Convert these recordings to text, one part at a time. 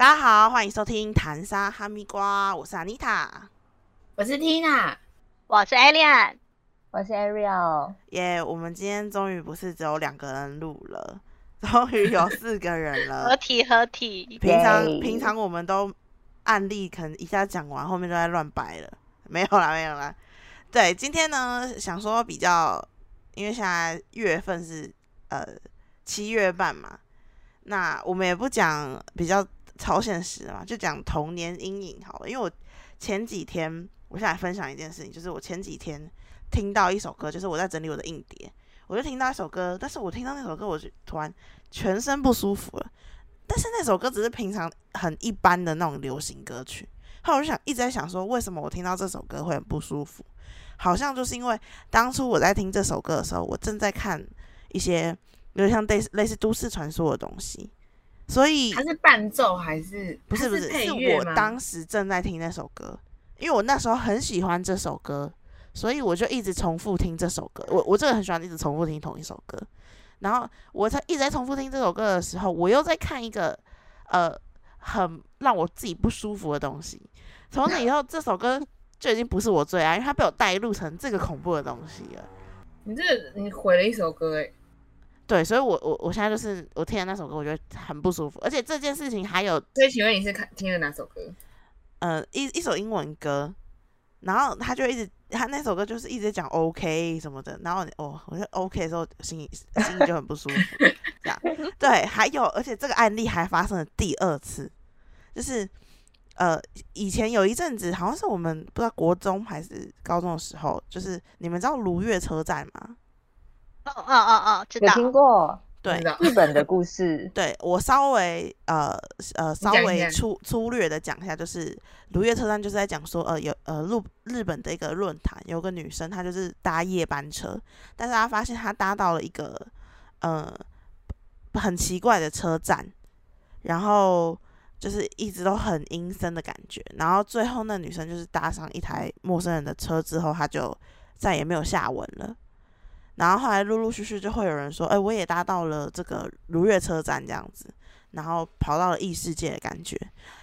大家好，欢迎收听谈沙哈密瓜，我是 Anita，我是 Tina，我是 Alien，我是 Ariel。耶我们今天终于不是只有两个人录了，终于有四个人了 合了。体合体，平常耶平常我们都案例可能一下讲完，后面都在乱掰了，没有啦，没有啦。对，今天呢想说比较，因为现在月份是呃七月半嘛，那我们也不讲比较超现实的嘛，就讲童年阴影好了。因为我前几天，我现在分享一件事情，就是我前几天听到一首歌，就是我在整理我的硬碟，我就听到一首歌，但是我听到那首歌，我就突然全身不舒服了。但是那首歌只是平常很一般的那种流行歌曲，后来我就想一直在想说，为什么我听到这首歌会很不舒服？好像就是因为当初我在听这首歌的时候，我正在看一些有点像类似类似都市传说的东西，所以它是伴奏还是不是不是，是？我当时正在听那首歌，因为我那时候很喜欢这首歌，所以我就一直重复听这首歌。我我这个很喜欢一直重复听同一首歌，然后我在一直在重复听这首歌的时候，我又在看一个呃很让我自己不舒服的东西。从那以后，这首歌就已经不是我最爱，因为它被我带入成这个恐怖的东西了。你这你毁了一首歌哎，对，所以我我我现在就是我听了那首歌，我觉得很不舒服，而且这件事情还有所以请问你是看听了哪首歌？呃一一首英文歌，然后他就一直他那首歌就是一直讲 OK 什么的，然后你哦，我就 OK 的时候心里心里就很不舒服，这样对，还有而且这个案例还发生了第二次，就是呃以前有一阵子好像是我们不知道国中还是高中的时候，就是你们知道如月车站吗？哦哦哦哦，知道，有听过？对。日本的故事？对我稍微呃呃稍微粗粗略的讲一下，就是如月车站就是在讲说呃有呃日日本的一个论坛，有个女生她就是搭夜班车，但是她发现她搭到了一个呃很奇怪的车站，然后就是一直都很阴森的感觉，然后最后那女生就是搭上一台陌生人的车之后，她就再也没有下文了。然后后来陆陆续续就会有人说，哎、我也搭到了这个如月车站这样子，然后跑到了异世界的感觉。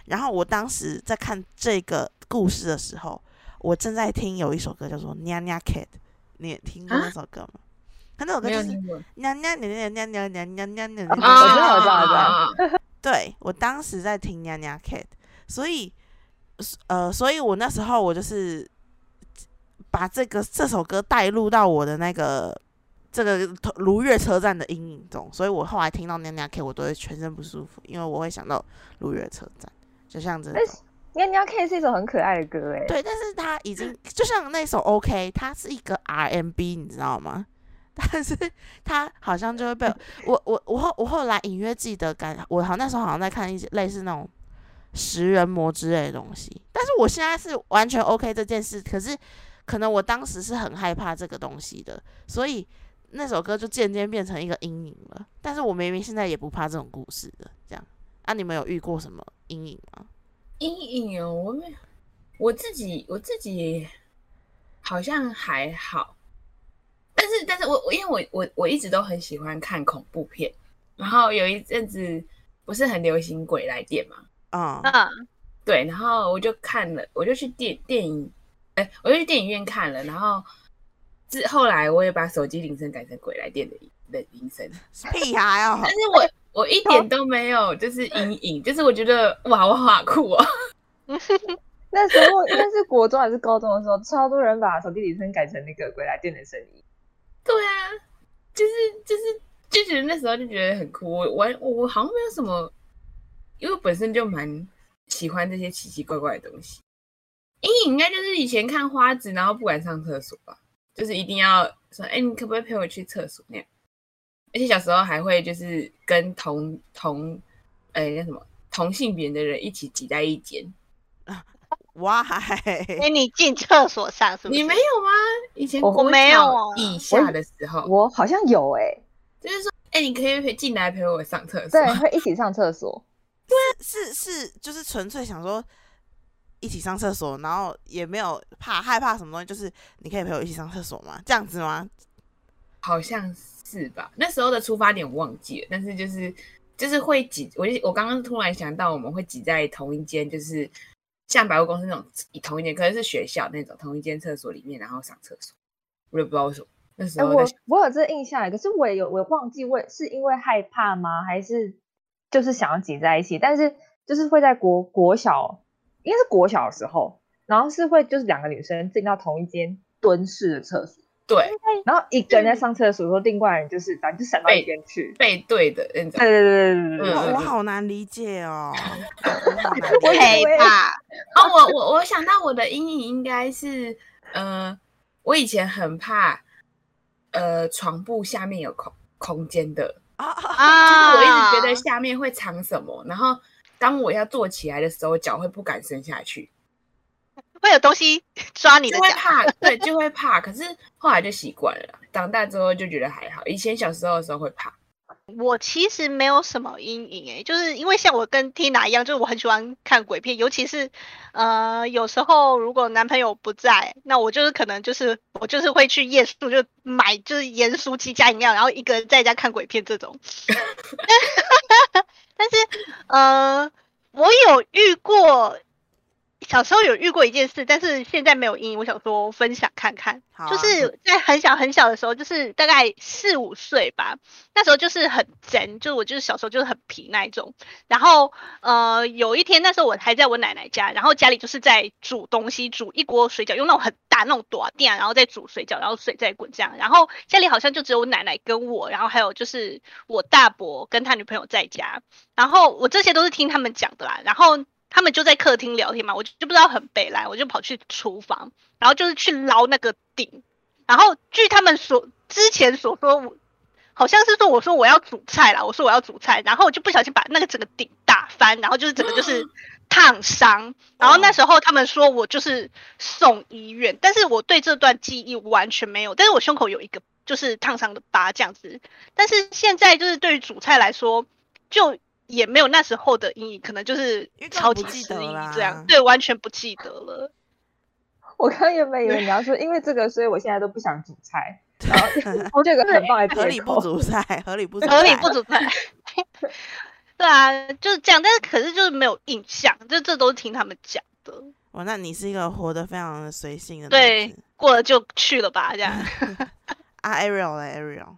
然后我当时在看这个故事的时候，我正在听有一首歌叫做《娘娘 Cat》，你也听过啊那首歌吗？他那首歌就是。娘娘娘娘娘娘娘娘娘娘我知娘。道我知道我知道道。对我当时在听娘娘 Cat，所以呃，所以我那时候我就是把这个这首歌带入到我的那个这个如月车站的阴影中，所以我后来听到娘娘 Cat，我都会全身不舒服，因为我会想到如月车站，就像这种但。是喵喵 K 是一首很可爱的歌哎。对，但是它已经就像那首 OK，它是一个 RMB，你知道吗？但是它好像就会被我我我后我后来隐约记得感，我好像那时候好像在看一些类似那种食人魔之类的东西，但是我现在是完全 OK 这件事，可是可能我当时是很害怕这个东西的，所以那首歌就渐渐变成一个阴影了。但是我明明现在也不怕这种故事的，这样啊，你们有遇过什么阴影吗？阴影哦，我没有，我自己我自己好像还好，但是但是我我因为我我我一直都很喜欢看恐怖片，然后有一阵子不是很流行鬼来电嘛，嗯嗯，对，然后我就看了，我就去电电影，哎，我就去电影院看了，然后之后来我也把手机铃声改成鬼来电的的铃声，屁孩哦但，是我我一点都没有就是阴影，就是我觉得哇，我好酷哦，那时候应该是国中还是高中的时候，超多人把手机铃声改成那个鬼来电的声音。对啊，就是就是就觉得那时候就觉得很酷，我我我好像没有什么，因为我本身就蛮喜欢这些奇奇怪怪的东西。阴影应该就是以前看花子，然后不敢上厕所吧，就是一定要说，哎、你可不可以陪我去厕所那样？而且小时候还会就是跟同同，哎、那什么同性别的人一起挤在一间。哇，哎，你进厕所上是不是？你没有吗？以前我国没有以下的时候，我好像有哎、就是说，哎、你可以陪进来陪我上厕所。对，会一起上厕所。对是是，就是纯粹想说一起上厕所，然后也没有怕害怕什么东西，就是你可以陪我一起上厕所吗？这样子吗？好像是吧？那时候的出发点我忘记了，但是就是就是会挤，我就我刚刚突然想到，我们会挤在同一间，就是像百货公司那种同一间，可能是学校那种同一间厕所里面，然后上厕所。我也不知道为什么那时候在想我有这个印象，可是我也有我忘记为是因为害怕吗？还是就是想要挤在一起？但是就是会在国国小，应该是国小的时候，然后是会就是两个女生进到同一间蹲式的厕所，对然后一个人在上厕所的时候，另外人就是反正就闪到一背边去。背对的那种对。对对对对对嗯我好难理解哦，我怕，哦，我我我想到我的阴影应该是，呃，我以前很怕，呃，床铺下面有空空间的，啊啊就是啊！我一直觉得下面会藏什么，然后当我要坐起来的时候，脚会不敢伸下去，会有东西 抓你的脚。就会怕，对，就会怕。可是后来就习惯了，长大之后就觉得还好。以前小时候的时候会怕，我其实没有什么阴影诶、就是因为像我跟 Tina 一样，就是我很喜欢看鬼片，尤其是呃有时候如果男朋友不在，那我就是可能就是我就是会去夜宿，就买就是盐酥鸡加饮料，然后一个人在家看鬼片这种。但是呃，我有遇过。小时候有遇过一件事，但是现在没有阴影。我想说分享看看，啊就是在很小很小的时候，就是大概四五岁吧，那时候就是很真，就是我就是小时候就是很皮那一种。然后呃，有一天那时候我还在我奶奶家，然后家里就是在煮东西，煮一锅水饺，用那种很大那种短电，然后再煮水饺，然后水再滚这样。然后家里好像就只有我奶奶跟我，然后还有就是我大伯跟他女朋友在家。然后我这些都是听他们讲的啦，然后。他们就在客厅聊天嘛，我就不知道很北来，我就跑去厨房，然后就是去捞那个鼎，然后据他们所之前所说，我好像是说我说我要煮菜啦，我说我要煮菜，然后我就不小心把那个整个鼎打翻，然后就是整个就是烫伤，然后那时候他们说我就是送医院，但是我对这段记忆完全没有，但是我胸口有一个就是烫伤的疤这样子，但是现在就是对于煮菜来说，就也没有那时候的阴影，可能就是超级失忆得啦这样，对，完全不记得了。我刚原本以为你要说 因为这个，所以我现在都不想煮菜，然后这个很棒的合理不。煮菜，合理不煮合理菜不煮菜。对啊，就是这样，但是可是就是没有印象，就这都是听他们讲的。哇，那你是一个活得非常的随性的女对子，过了就去了吧，这样。啊，Ariel 嘞，Ariel，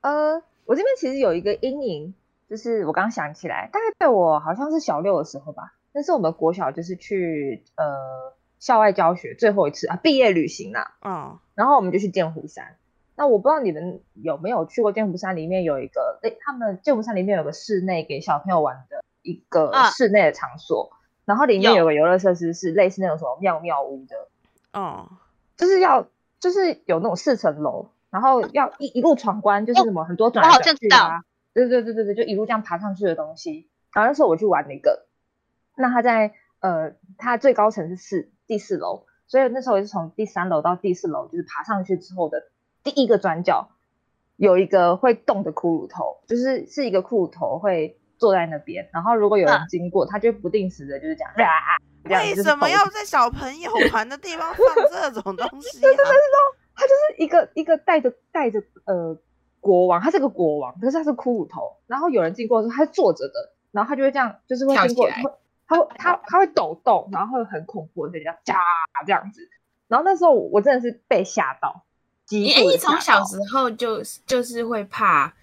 呃，我这边其实有一个阴影，就是我刚想起来，大概在我好像是小六的时候吧，那是我们国小就是去呃校外教学最后一次啊毕业旅行啦，嗯，然后我们就去剑湖山。那我不知道你们有没有去过剑湖山，里面有一个，诶，他们剑湖山里面有个室内给小朋友玩的一个啊室内的场所，然后里面有有个游乐设施是类似那种什么妙妙屋的，哦，就是要就是有那种四层楼，然后要一一路闯关，就是什么很多转来我好像知转去啊，对对对对对，就一路这样爬上去的东西。然后那时候我去玩那个，那它在呃它最高层是四第四楼，所以那时候我是从第三楼到第四楼，就是爬上去之后的第一个转角有一个会动的骷髅头，就是是一个骷髅头会坐在那边，然后如果有人嗯经过，它就不定时的就是这样，啊、为什么要在小朋友 玩的地方放这种东西啊？他就是一个一个带着带着呃国王，他是个国王，可是他是骷髅头，然后有人经过的时候，他是坐着的，然后他就会这样，就是会经过，他会他他会抖动，然后会很恐怖的这样夹这样子，然后那时候我真的是被吓到，极你你从小时候就就是会怕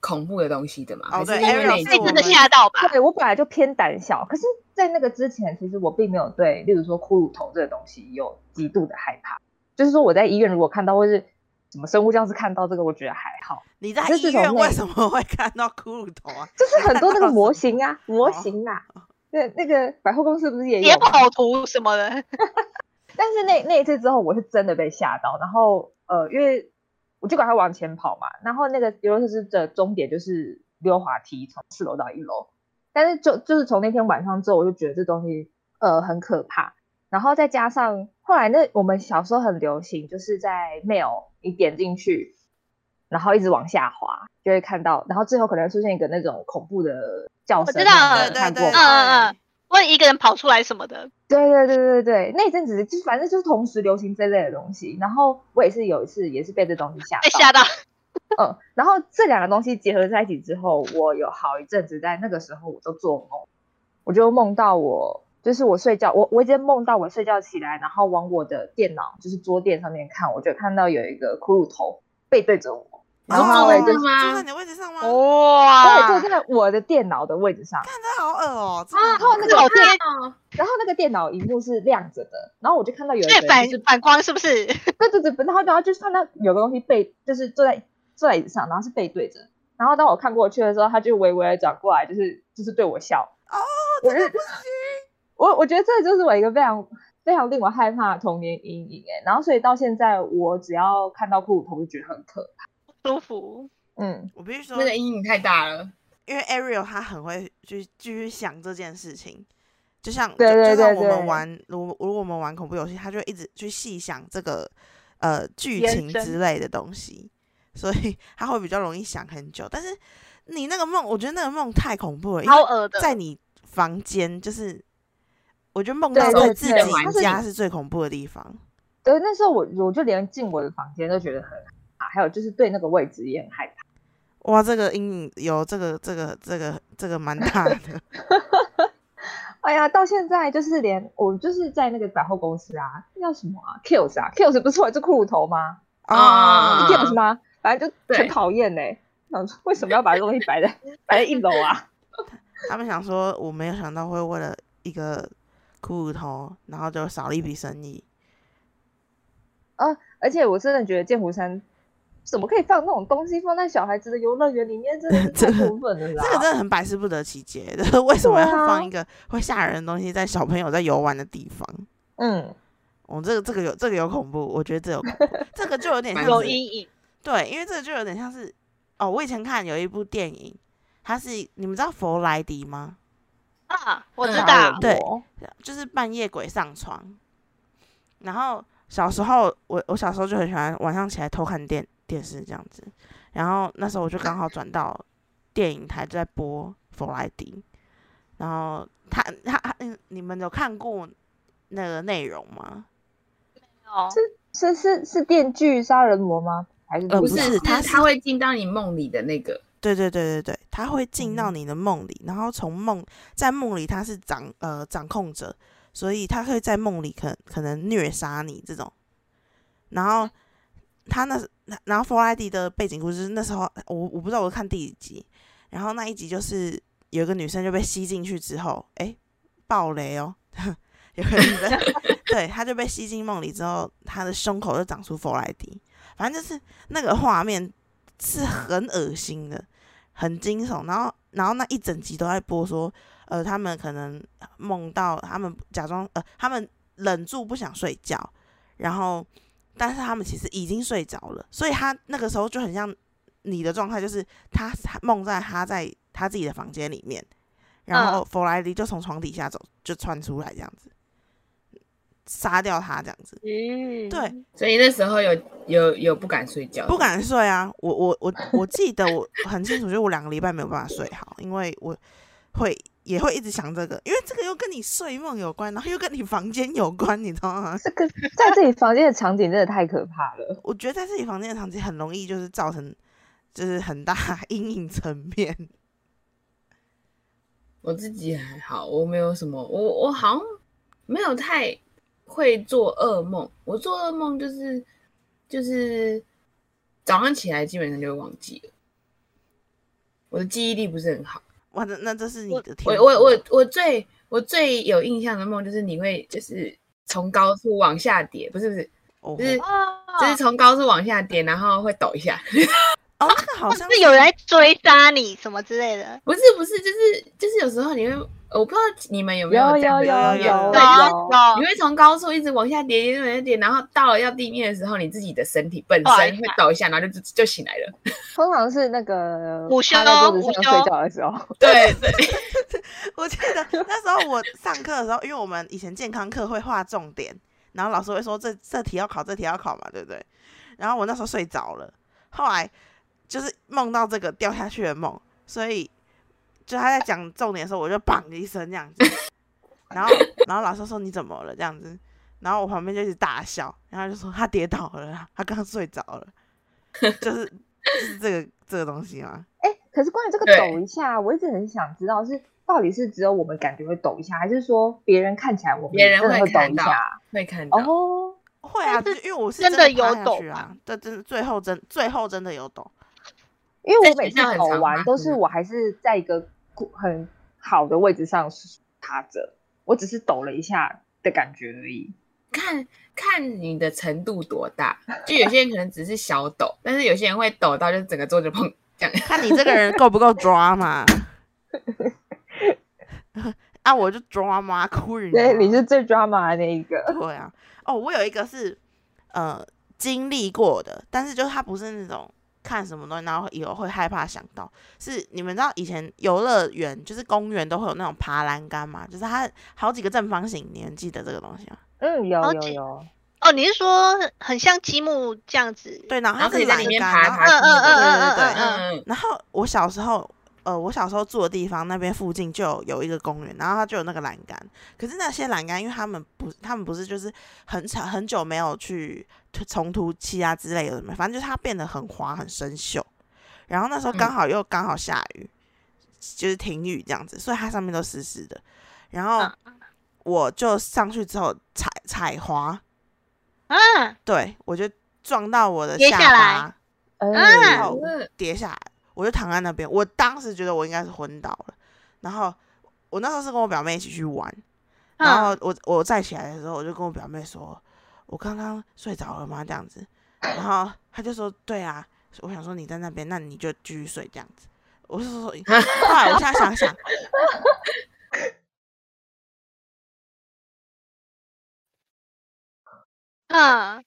恐怖的东西的嘛？哦对因为被真的吓到吧？对我本来就偏胆小，可是，在那个之前，其实我并没有对，例如说骷髅头这个东西有极度的害怕。就是说我在医院如果看到，或是什么生物教室看到这个，我觉得还好。你在医院为什么会看到骷髅头啊？就是很多那个模型 哦啊，模型啊，对，那个百货公司不是也解有吗？剖图什么的，但是那那一次之后，我是真的被吓到，然后呃，因为我就赶快往前跑嘛，然后那个游乐设施的终点就是溜滑梯，从四楼到一楼。但是就就是从那天晚上之后，我就觉得这东西呃很可怕，然后再加上后来那我们小时候很流行，就是在 mail 你点进去，然后一直往下滑，就会看到，然后最后可能会出现一个那种恐怖的叫声，我知道对对对，看过吗？嗯嗯嗯或者一个人跑出来什么的，对对对对对，那一阵子就是反正就是同时流行这类的东西，然后我也是有一次也是被这东西吓到，被吓到。嗯，然后这两个东西结合在一起之后，我有好一阵子在那个时候我都做梦，我就梦到我就是我睡觉，我我已经梦到我睡觉起来，然后往我的电脑就是桌垫上面看，我就看到有一个骷髅头背对着我，然后坐在你的位置上吗？哇，对，就在我的电脑的位置上，看这好恶哦，这啊，个后那个电脑，然后那个电脑荧幕是亮着的，然后我就看到有一对反反光是不是？对对对，然后然后就是看到有个东西背，就是坐在坐在椅子上，然后是背对着。然后当我看过去的时候，他就微微的转过来，就是就是对我笑。哦，我就我我觉得这就是我一个非常非常令我害怕的童年阴影哎。然后所以到现在，我只要看到骷髅头，就觉得很可怕。舒服。嗯，我必须说那，个阴影太大了。因为 Ariel 他很会去继续想这件事情，就像对对就就像我们玩，如果如果我们玩恐怖游戏，他就会一直去细想这个呃剧情之类的东西，所以他会比较容易想很久。但是你那个梦，我觉得那个梦太恐怖了，因为在你房间，就是我觉得梦到在自己对它是家是最恐怖的地方。对，那时候我我就连进我的房间都觉得很害怕，还有就是对那个位置也很害怕。哇，这个阴影有这个这个这个这个蛮大的。哎呀，到现在就是连我就是在那个百货公司啊，那叫什么啊？Kills 啊，Kills 不是有一只骷髅头吗？啊是 Kills 吗？反正就很讨厌呢。想说为什么要把这东西摆在摆在一楼啊？他们想说，我没有想到会为了一个骷髅头，然后就少了一笔生意。啊而且我真的觉得剑湖山怎么可以放那种东西放在小孩子的游乐园里面，真的是太 过分了啦！这个真的很百思不得其解，就 是为什么要放一个会吓人的东西在小朋友在游玩的地方？嗯，哦，这个这个有这个有恐怖，我觉得这有 这个就有点像是有阴影。对，因为这个就有点像是哦，我以前看有一部电影，它是你们知道佛莱迪吗？啊，我知嗯道，对就是半夜鬼上床。然后小时候，我我小时候就很喜欢晚上起来偷看电电视这样子。然后那时候我就刚好转到电影台在播弗莱迪，然后他他他嗯，你们有看过那个内容吗？没有，是是是是电锯杀人魔吗？还是呃不不是，是是它是他会进到你梦里的那个。对对对对对，他会进到嗯你的梦里，然后从梦在梦里他是掌呃掌控者，所以他会在梦里可可能虐杀你这种。然后他那然后弗莱迪的背景故事那时候我我不知道我看第几集，然后那一集就是有一个女生就被吸进去之后，诶，爆雷哦，有个女生 对，她就被吸进梦里之后，她的胸口就长出弗莱迪，反正就是那个画面是很恶心的，很惊悚。然后，然后那一整集都在播说，呃，他们可能梦到他们假装呃，他们忍住不想睡觉，然后但是他们其实已经睡着了，所以他那个时候就很像你的状态，就是他他梦在他在他自己的房间里面，然后弗莱迪就从床底下走，就窜出来这样子，杀掉他这样子。嗯，对，所以那时候有有有不敢睡觉，不敢睡啊！我我我 我记得我很清楚，就是我两个礼拜没有办法睡好，因为我会也会一直想这个，因为这个又跟你睡梦有关，然后又跟你房间有关，你知道吗？这个在自己房间的场景真的太可怕了。我觉得在自己房间的场景很容易就是造成就是很大阴影层面。我自己还好，我没有什么，我我好像没有太会做噩梦。我做噩梦就是就是早上起来基本上就会忘记了，我的记忆力不是很好。哇，那那这是你的天赋我我我我最我最有印象的梦就是你会就是从高处往下跌，不是不是，哦就是哦，就是从高处往下跌，然后会抖一下。哦，那个好像是有人在追杀你什么之类的。不是不是，就是就是有时候你会，我不知道你们有没有这样的有有有对，有你会从高处一直往下跌，跌跌跌跌，然后到了要地面的时候，你自己的身体本身会抖一下，然后就就醒来了。通常是那个午休睡觉的时候，对 对，我记得那时候我上课的时候，因为我们以前健康课会画重点，然后老师会说这这题要考，这题要考嘛，对不对？然后我那时候睡着了，后来就是梦到这个掉下去的梦，所以就他在讲重点的时候，我就 砰一声这样子，然后 然后老师说你怎么了这样子，然后我旁边就一直大笑，然后就说他跌倒了，他刚睡着了，就是就是这个这个东西吗？哎，可是关于这个抖一下，我一直很想知道是到底是只有我们感觉会抖一下，还是说别人看起来我们别人真的会抖会看到一下？会看到。哦，会啊，就是因为我是真的的有抖啊吧，对，真的最后真最后真的有抖。因为我每次学校很常抖完都是我还是在一个很好的位置上趴着，我只是抖了一下的感觉而已。看看你的程度多大，就有些人可能只是小抖，但是有些人会抖到就整个桌子碰这样。看你这个人够不够抓嘛？啊，我就抓嘛，queen 对，你是最 drama 的那一个。对啊。哦，我有一个是呃经历过的，但是就是他不是那种看什么东西，然后以后会害怕想到，是你们知道以前游乐园就是公园都会有那种爬栏杆嘛，就是它好几个正方形，你们记得这个东西吗？嗯，有有有，哦，你是说很像积木这样子？对，然后它可以在是栏杆，里面爬嗯嗯嗯嗯对对对嗯嗯嗯，然后我小时候，呃，我小时候住的地方那边附近就有有一个公园，然后它就有那个栏杆。可是那些栏杆，因为他们不，他们不是就是很长很久没有去涂重涂漆啊之类的，反正就是它变得很滑很生锈。然后那时候刚好又刚好下雨，就是停雨这样子，所以它上面都湿湿的。然后嗯我就上去之后踩踩滑，嗯，对我就撞到我的下巴。嗯然后嗯跌下来，我就躺在那边。我当时觉得我应该是昏倒了，然后我那时候是跟我表妹一起去玩，然后嗯我我再起来的时候，我就跟我表妹说，我刚刚睡着了吗？这样子，然后他就说对啊，我想说你在那边，那你就继续睡这样子。我是说，后来我现在想想，嗯，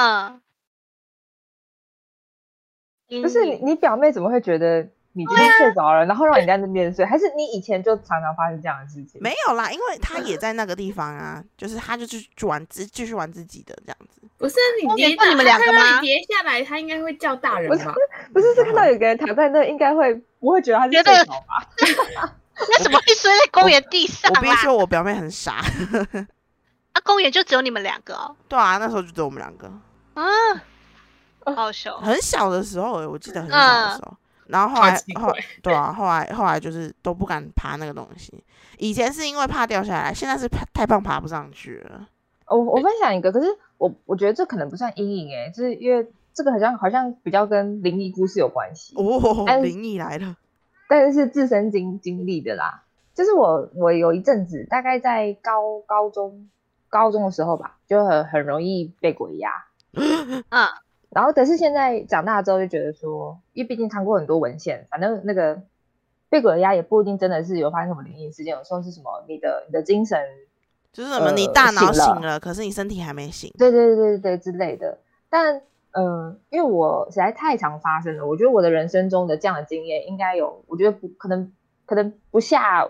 嗯，不是你，你表妹怎么会觉得你今天睡着了，然后让你在那边睡？还是你以前就常常发生这样的事情？没有啦，因为她也在那个地方啊，就是她就去去玩自继续玩自己的这样子。不是你后面跌到你们两个吗你跌下来，他应该会叫大人不是吧？不是，是看到有个人躺在那，应该会不会觉得他是睡着吧？那怎么会睡在公园地上啦？我必须说，我表妹很傻。啊，公园就只有你们两个哦。对啊，那时候就只有我们两个。啊，好小。很小的时候欸，我记得很小的时候。然后后来后对啊，后来后来就是都不敢爬那个东西。以前是因为怕掉下来，现在是怕太胖爬不上去了。我我分享一个，可是我我觉得这可能不算阴影诶，就是因为这个好像好像比较跟灵异故事有关系，哦，哎灵异来了，但是是自身经经历的啦。就是我我有一阵子，大概在高高中高中的时候吧，就很很容易被鬼压。嗯，然后，但是现在长大之后就觉得说，因为毕竟看过很多文献，反正那个被鬼压也不一定真的是有发生什么灵异事件，有时候是什么你的你的精神，就是什么你呃大脑醒了醒了，可是你身体还没醒。对对对对对之类的。但嗯、呃因为我实在太常发生了，我觉得我的人生中的这样的经验应该有，我觉得不可能可能不下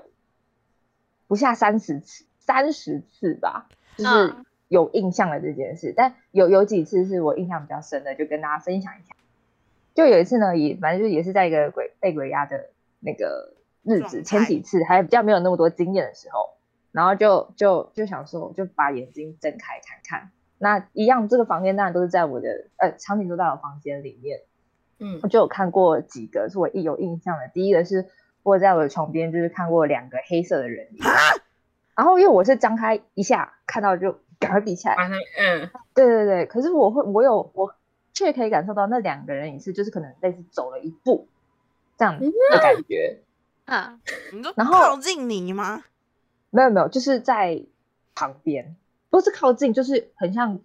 不下三十次三十次吧，就是嗯有印象的这件事。但有有几次是我印象比较深的，就跟大家分享一下。就有一次呢，也反正就也是在一个鬼被鬼压的那个日子，前几次还比较没有那么多经验的时候，然后就就就想说，就把眼睛睁开看看。那一样，这个房间当然都是在我的呃场景都在我房间里面，嗯我就有看过几个是我一有印象的。第一个是我在我的床边就是看过两个黑色的人影，然后因为我是张开一下看到就赶快比起来，嗯。对对对，可是我会，我有，我却可以感受到那两个人也是，就是可能类似走了一步这样的感觉。啊，你说然后靠近你吗？没有没有，就是在旁边，不是靠近，就是很像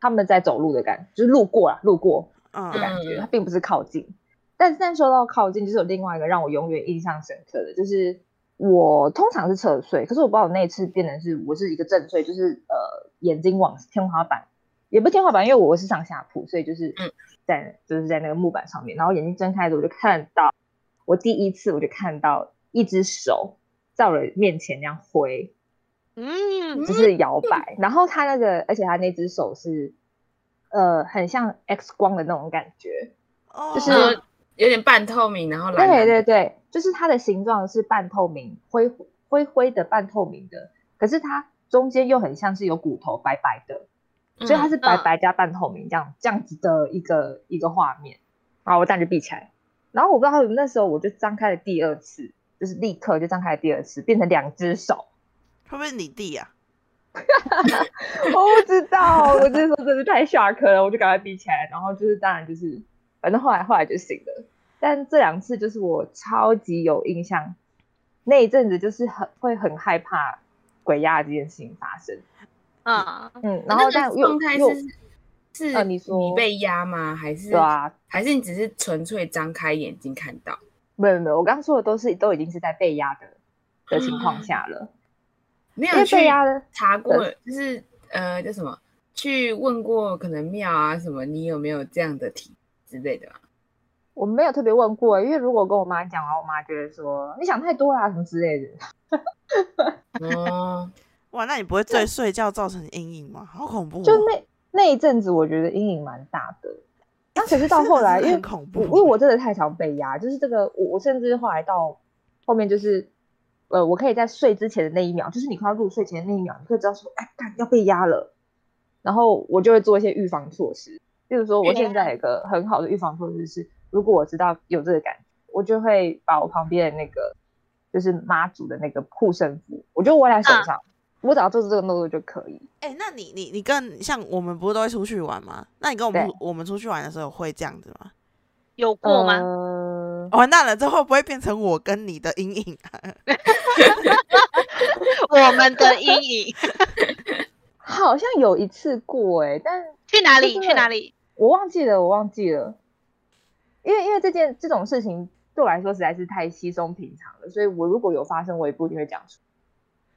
他们在走路的感觉，就是路过啊，路过嗯。的感觉，嗯。它并不是靠近。但是但说到靠近，就是有另外一个让我永远印象深刻的，就是我通常是侧睡，可是我不知道我那一次变成是我是一个正睡，就是呃眼睛往天花板，也不是天花板，因为我是上下铺，所以就是嗯在就是在那个木板上面，然后眼睛睁开的我就看到，我第一次我就看到一只手在我面前那样挥，嗯，就是摇摆，然后他那个，而且他那只手是，呃很像 X 光的那种感觉。哦就是有点半透明，然后蓝蓝对的对对，就是它的形状是半透明，灰灰灰的半透明的，可是它中间又很像是有骨头，白白的，所以它嗯是白嗯白加半透明这样这样子的一个一个画面。好，我这样就闭起来。然后我不知道为什么那时候我就张开了第二次，就是立刻就张开了第二次，变成两只手。会不会是你弟啊？我不知道，我那时候真的太 shock 了，我就赶快闭起来。然后就是当然就是，反正后来后来就醒了。但这两次就是我超级有印象，那一阵子就是很会很害怕鬼压这件事情发生。嗯，嗯，然后但状态又是是呃你说被压吗？还是对啊，还是你只是纯粹张开眼睛看到？没有没有，我刚刚说的都是都已经是在被压的的情况下了，因为你有去被压的查过，就是呃叫什么？去问过可能庙啊什么，你有没有这样的体之类的吗？我没有特别问过，因为如果跟我妈讲完，我妈觉得说你想太多啦什么之类的。嗯，哇，那你不会对睡觉造成阴影吗？好恐怖、哦！就那那一阵子，我觉得阴影蛮大的。那可是到后来，因为很恐怖因为我真的太常被压，就是这个，我我甚至后来到后面就是，呃，我可以在睡之前的那一秒，就是你快要入睡前的那一秒，你会知道说，哎，干要被压了，然后我就会做一些预防措施，例如说，我现在有一个很好的预防措施是，如果我知道有这个感觉，我就会把我旁边的那个就是妈祖的那个护身符，我就握在手啊上，我只要做出这个动作就可以。哎、那你你你跟像我们不是都会出去玩吗？那你跟我们对我们出去玩的时候会这样子吗？有过吗？呃完蛋了，这会不会变成我跟你的阴影啊？我们的阴影 好像有一次过哎、但去哪里？去哪里？我忘记了，我忘记了，因为因为这件这种事情对我来说实在是太稀松平常了，所以我如果有发生，我也不一定会讲出。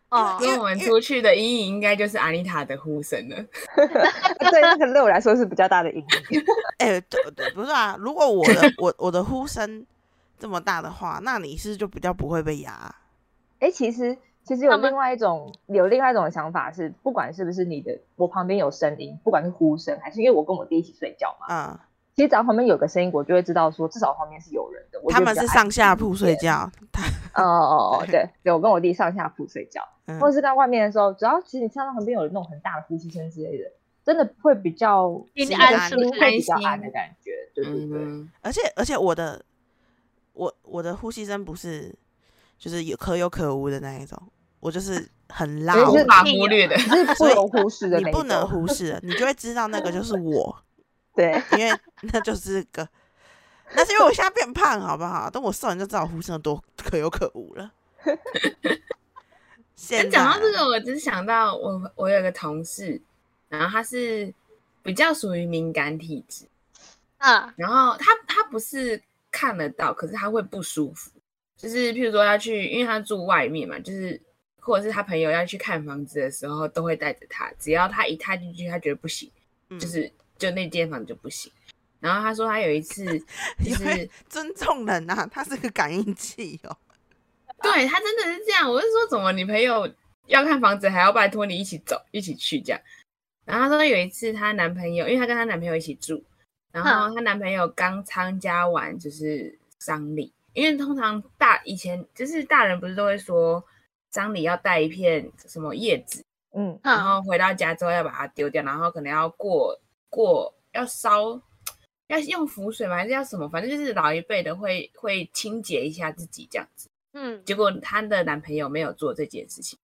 哦，跟我们出去的阴影应该就是阿丽塔的呼声了。对，那个对我来说是比较大的阴影。哎、对对，不是啊。如果我的 我我的呼声这么大的话，那你是就比较不会被压啊、哎、其实其实有另外一种有另外一种想法是，不管是不是你的我旁边有声音，不管是呼声还是因为我跟我弟一起睡觉嘛，嗯，其实只要旁边有个声音，我就会知道说至少旁边是有人的。我他们是上下铺。睡觉，他哦哦哦，对 对，我跟我弟上下铺睡觉。嗯或者是在外面的时候，只要其实你听到旁边有那种很大的呼吸声之类的，真的会比较心那个安是不是心会比较安心安的感觉。对对对，嗯，而且而且我的我我的呼吸声不是就是有可有可无的那一种，我就是很所以老就，无法忽略的。是不容忽视的你不能忽视的，你就会知道那个就是我，对，因为那就是个，那是因为我现在变胖，好不好？等我瘦，你就知道我呼声有多可有可无了。现在讲到这个，我只是想到我我有个同事，然后他是比较属于敏感体质，嗯然后他他不是看得到，可是他会不舒服，就是譬如说要去，因为他住外面嘛，就是或者是他朋友要去看房子的时候，都会带着他，只要他一踏进去，他觉得不行，嗯就是就那间房就不行。然后他说他有一次 就是尊重人呐、他是个感应器哦。对他真的是这样，我是说怎么你朋友要看房子还要拜托你一起走一起去这样。然后她说有一次她男朋友，因为她跟她男朋友一起住，然后她男朋友刚参加完就是丧礼，因为通常大以前就是大人不是都会说丧礼要带一片什么叶子，嗯，然嗯后回到家之后要把它丢掉，然后可能要过过要烧。要用符水吗？还是要什么？反正就是老一辈的会会清洁一下自己这样子。嗯结果她的男朋友没有做这件事情，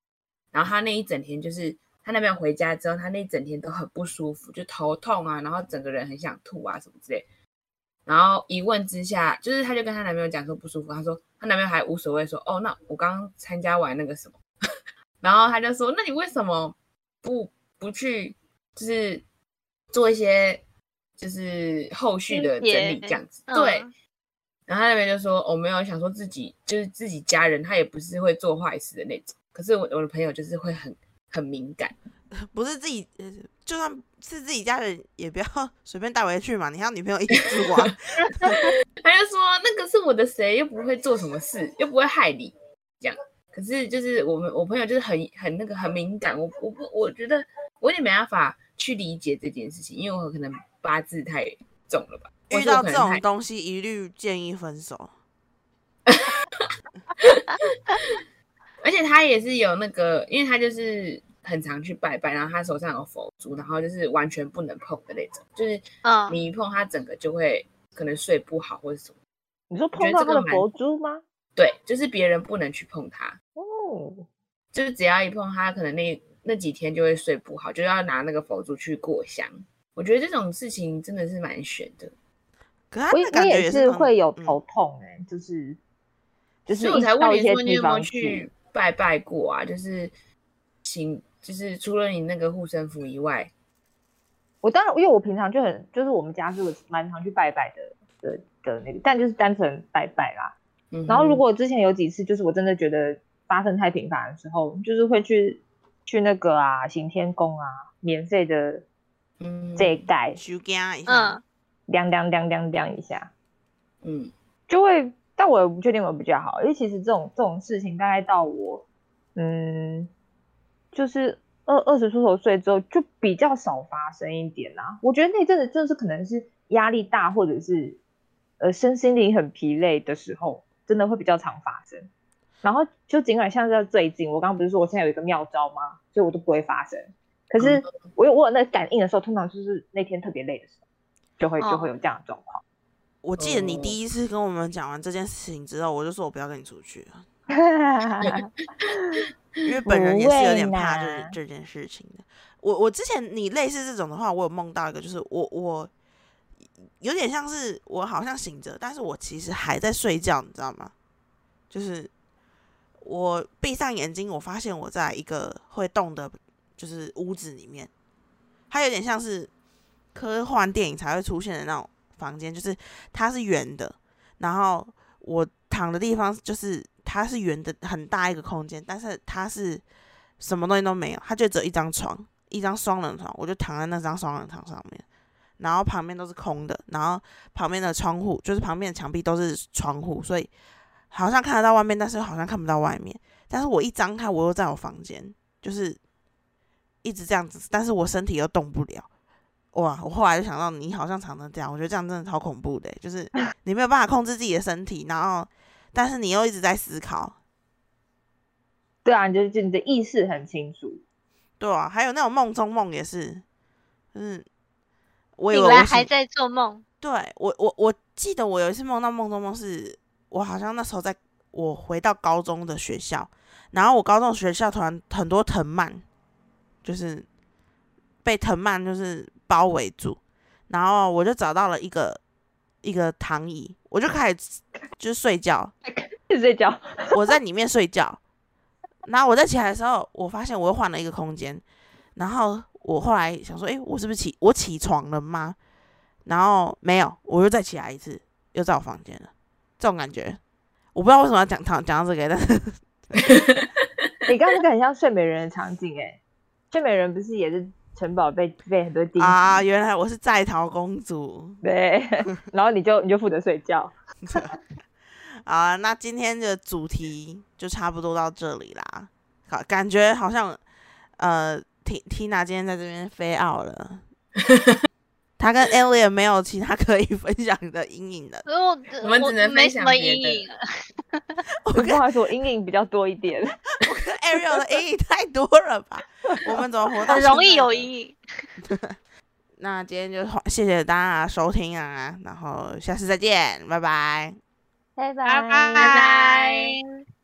然后她那一整天就是她男朋友回家之后，她那一整天都很不舒服，就头痛啊，然后整个人很想吐啊什么之类。然后一问之下，就是她就跟她男朋友讲说不舒服，她说她男朋友还无所谓说哦，那我刚刚参加完那个什么，然后她就说那你为什么不不去就是做一些就是后续的整理这样子？嗯对。然后他那边就说，我、没有想说自己就是自己家人，他也不是会做坏事的那种。可是我我的朋友就是会很很敏感，不是自己，呃就算是自己家人，也不要 随便带回去嘛。你还有女朋友一起住啊？他就说那个是我的谁，又不会做什么事，又不会害你，这样。可是就是我们我朋友就是很很那个很敏感，我我不我觉得我有点没办法去理解这件事情，因为我可能八字太重了吧，遇到这种东西一律建议分手。而且他也是有那个，因为他就是很常去拜拜，然后他手上有佛珠，然后就是完全不能碰的那种，就是嗯，你一碰他整个就会可能睡不好或者什么。你说碰到他的得这个佛珠吗？对，就是别人不能去碰他，哦，就是只要一碰他，可能那那几天就会睡不好，就要拿那个佛珠去过香。我觉得这种事情真的是蛮悬的，可是他我我那感觉也是会有嗯头痛哎、就是就是所以我才问你说你有没有地方去拜拜过啊？就是请，就是除了你那个护身符以外，我当然，因为我平常就很，就是我们家是我蛮常去拜拜的的的那个，但就是单纯拜拜啦。嗯，然后如果之前有几次，就是我真的觉得发生太频繁的时候，就是会去去那个啊行天宫啊，免费的嗯。这一带修干一下嗯，，亮亮亮亮亮一下，嗯。就会，但我也不确定有没有比较好，因为其实这种这种事情大概到我嗯，就是二二十出头岁之后，就比较少发生一点啦、我觉得那阵子真的是可能是压力大，或者是呃身心灵很疲累的时候，真的会比较常发生。然后就尽管像是最近，我刚刚不是说我现在有一个妙招吗？所以我都不会发生。可是我有我有那感应的时候，通常就是那天特别累的时候，就会就会有这样的状况。我记得你哦第一次跟我们讲完这件事情之后，我就说我不要跟你出去了，因为本人也是有点怕这不会啦这件事情的。我我之前你类似这种的话，我有梦到一个，就是我我有点像是我好像醒着，但是我其实还在睡觉，你知道吗？就是我闭上眼睛，我发现我在一个会动的，就是屋子里面，它有点像是科幻电影才会出现的那种房间，就是它是圆的，然后我躺的地方就是它是圆的，很大一个空间，但是它是什么东西都没有，它就只有一张床，一张双人床，我就躺在那张双人床上面，然后旁边都是空的，然后旁边的窗户就是旁边的墙壁都是窗户，所以好像看得到外面，但是好像看不到外面。但是我一张开，我又在我房间，就是一直这样子，但是我身体又动不了。哇！我后来就想到，你好像常常这样，我觉得这样真的超恐怖的，就是你没有办法控制自己的身体，然后但是你又一直在思考，对啊，你就就你的意识很清楚。对啊，还有那种梦中梦也是，就是我以为我还在做梦，对我，我我记得我有一次梦到梦中梦是，我好像那时候在我回到高中的学校，然后我高中学校突然很多藤蔓，就是被藤蔓就是包围住，然后我就找到了一个一个躺椅，我就开始就是睡觉，睡觉，我在里面睡觉，然后我在起来的时候，我发现我又换了一个空间，然后我后来想说，诶，我是不是起我起床了吗？然后没有，我又再起来一次，又在我房间了，这种感觉，我不知道为什么要讲讲讲到这个，但是 你刚刚那个很像睡美人的场景哎、睡美人不是也是城堡被被很多钉子啊，原来我是在逃公主对，然后你就你就负责睡觉。好啊，那今天的主题就差不多到这里啦。好，感觉好像呃 Tina 今天在这边飞 out 了，她跟 Alien 没有其他可以分享的阴影了。所以我我们只能分没什么享阴影了。我跟不好意思，我阴影比较多一点。我跟 Ariel 的阴影太多了吧？我们怎么活到很容易有阴影。那今天就谢谢大家收听啊，然后下次再见，拜拜。拜拜拜拜拜。